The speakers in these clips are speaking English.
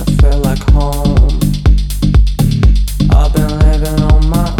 I feel like home. I've been living on my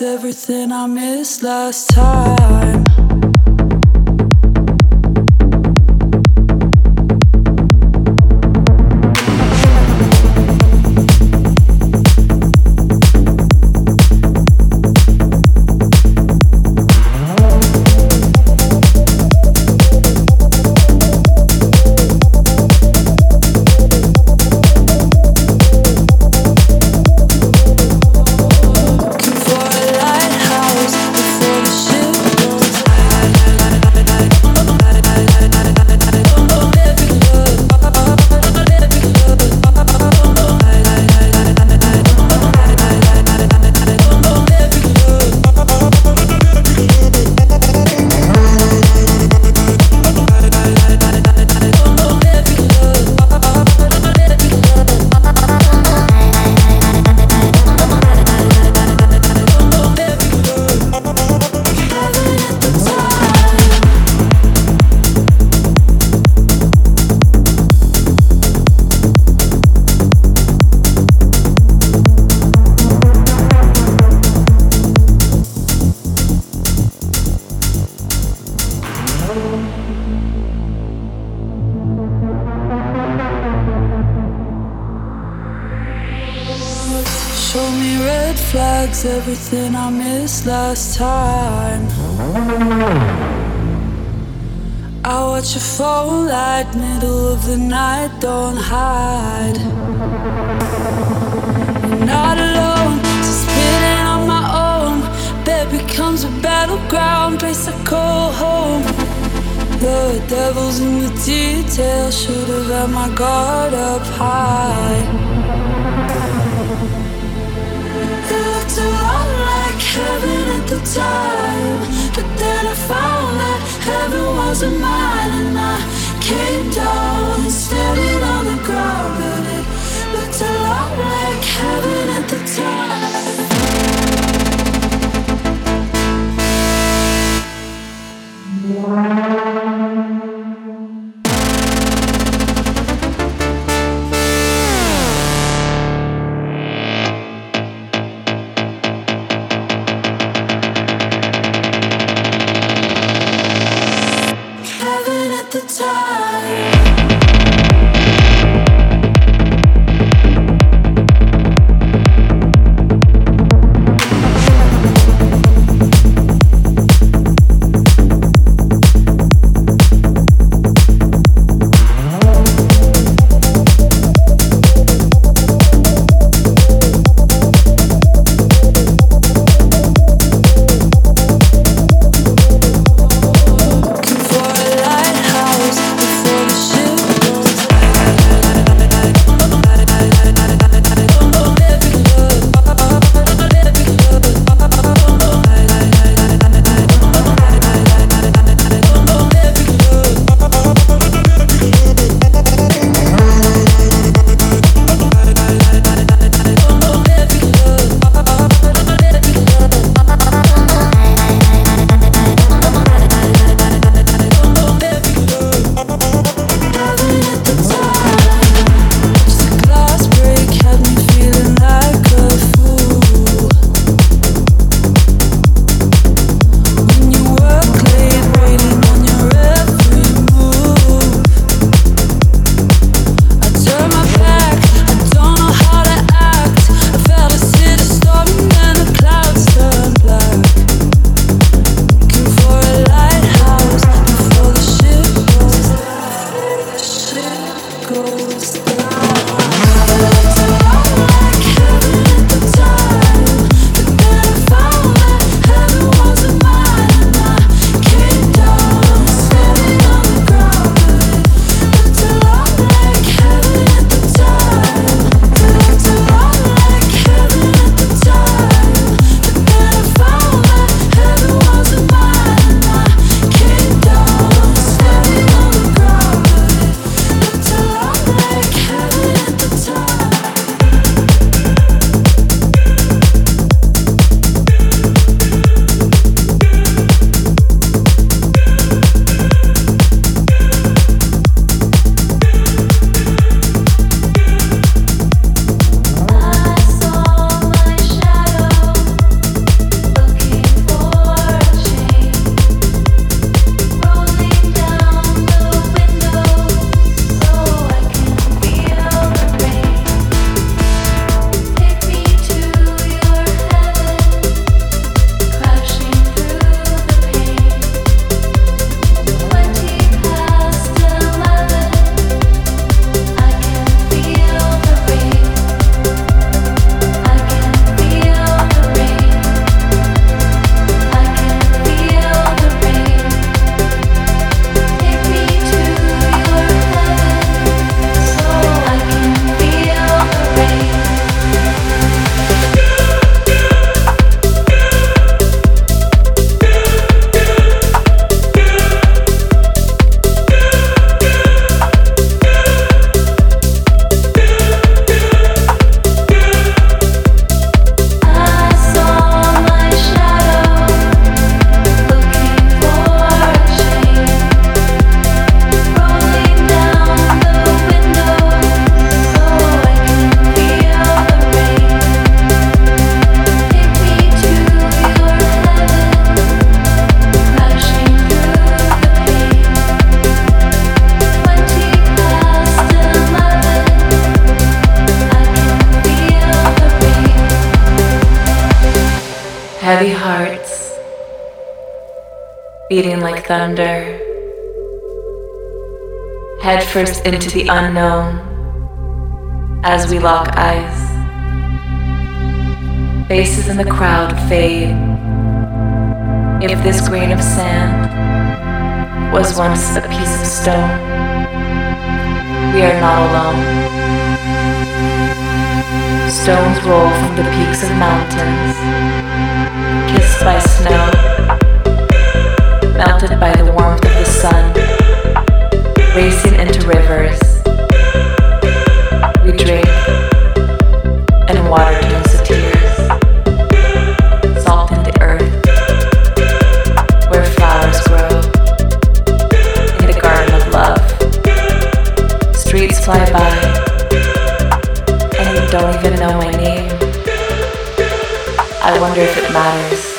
Everything I missed last time. Last time. I watch your phone light, middle of the night, don't hide. You're not alone, just spinning on my own. Bed becomes a battleground, place I call home. The devil's in the details, should have had my guard up high. Heaven at the time. But then I found that heaven wasn't mine, and I came down and standing on the ground. But it looked a lot like heaven headfirst into the unknown as we lock eyes. Faces in the crowd fade. If this grain of sand was once a piece of stone, we are not alone. Stones roll from the peaks of mountains, kissed by snow, melted by the warmth of the sun, racing into rivers. We drink, and water turns to tears, salt in the earth, where flowers grow, in the garden of love. Streets fly by, and you don't even know my name. I wonder if it matters.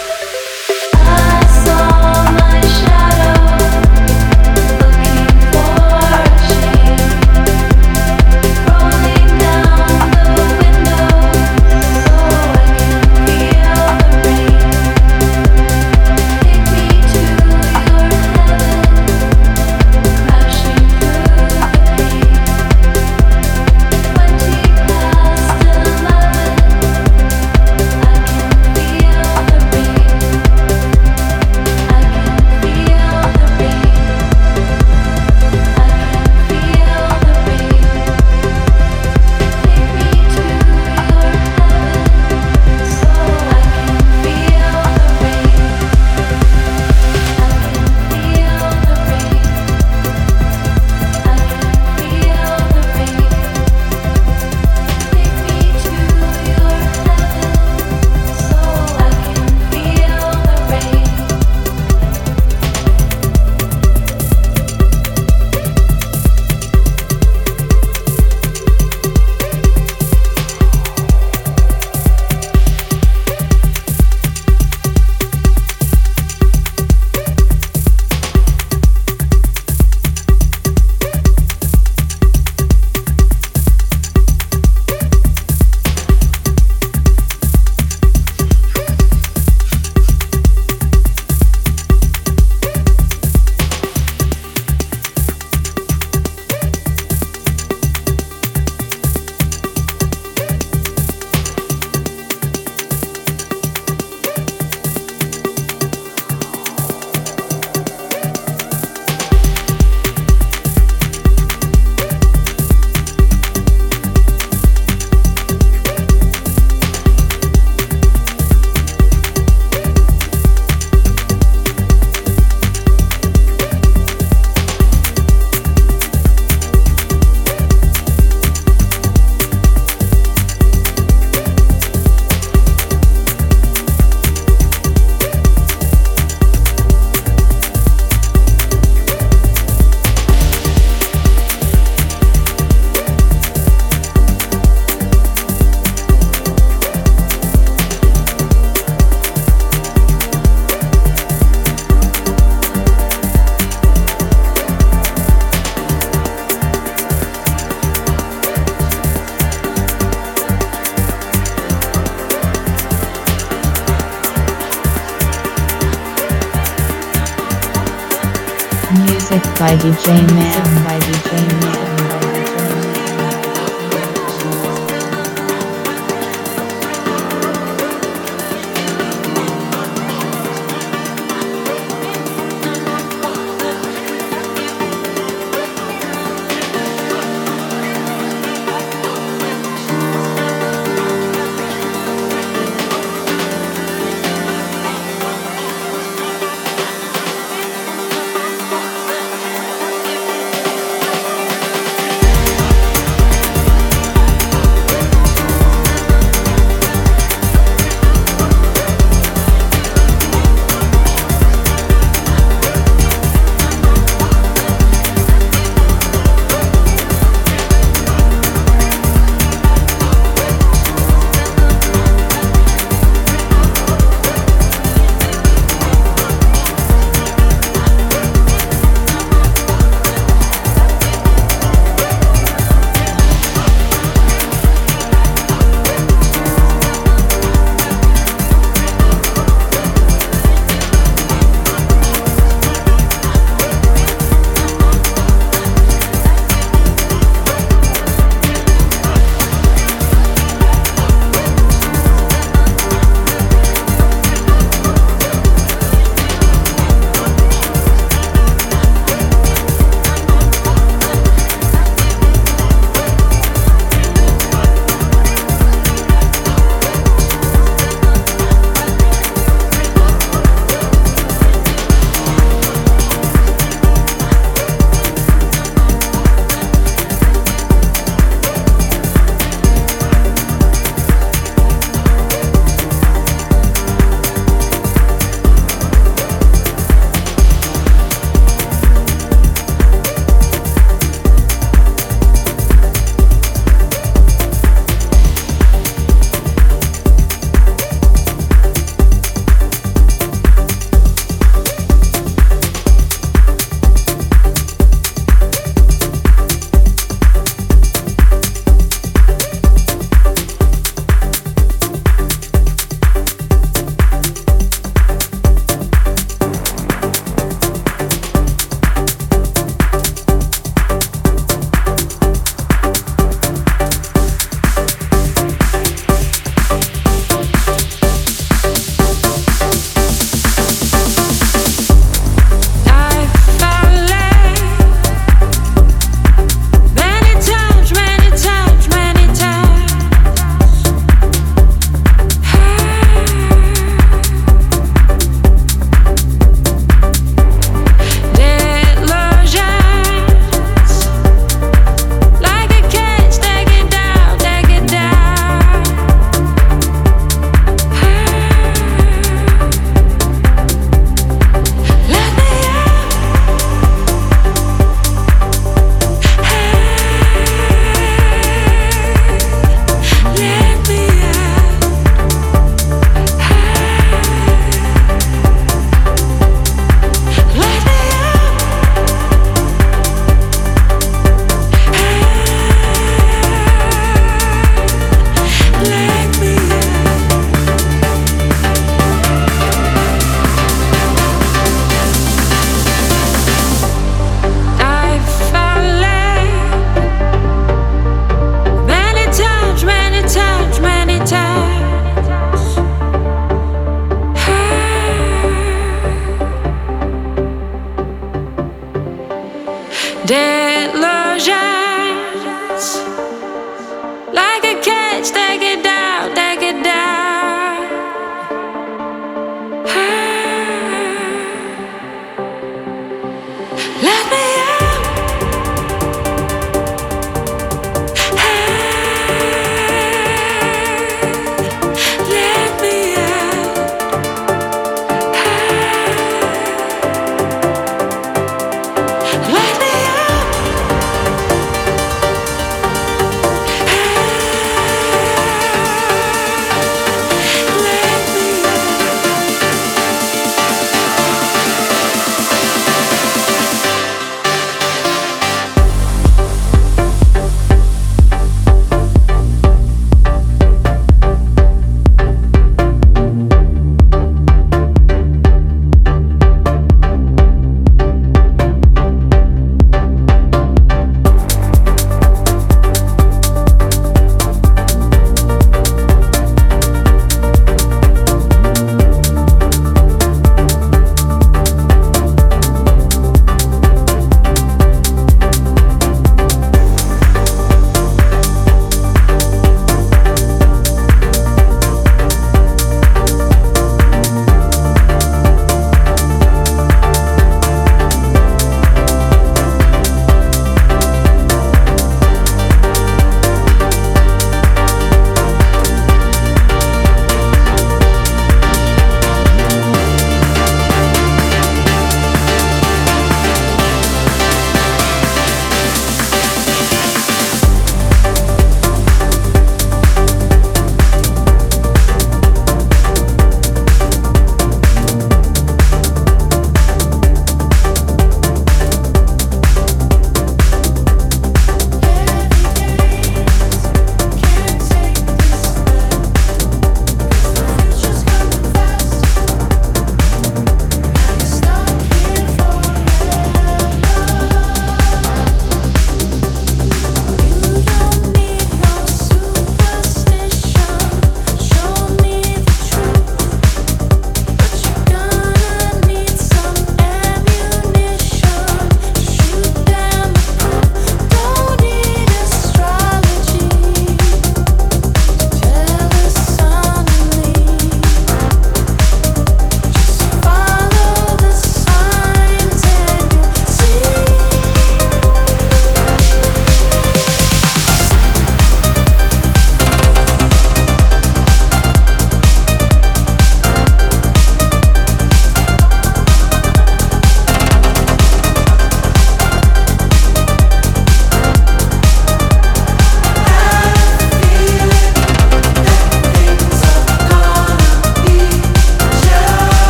DJ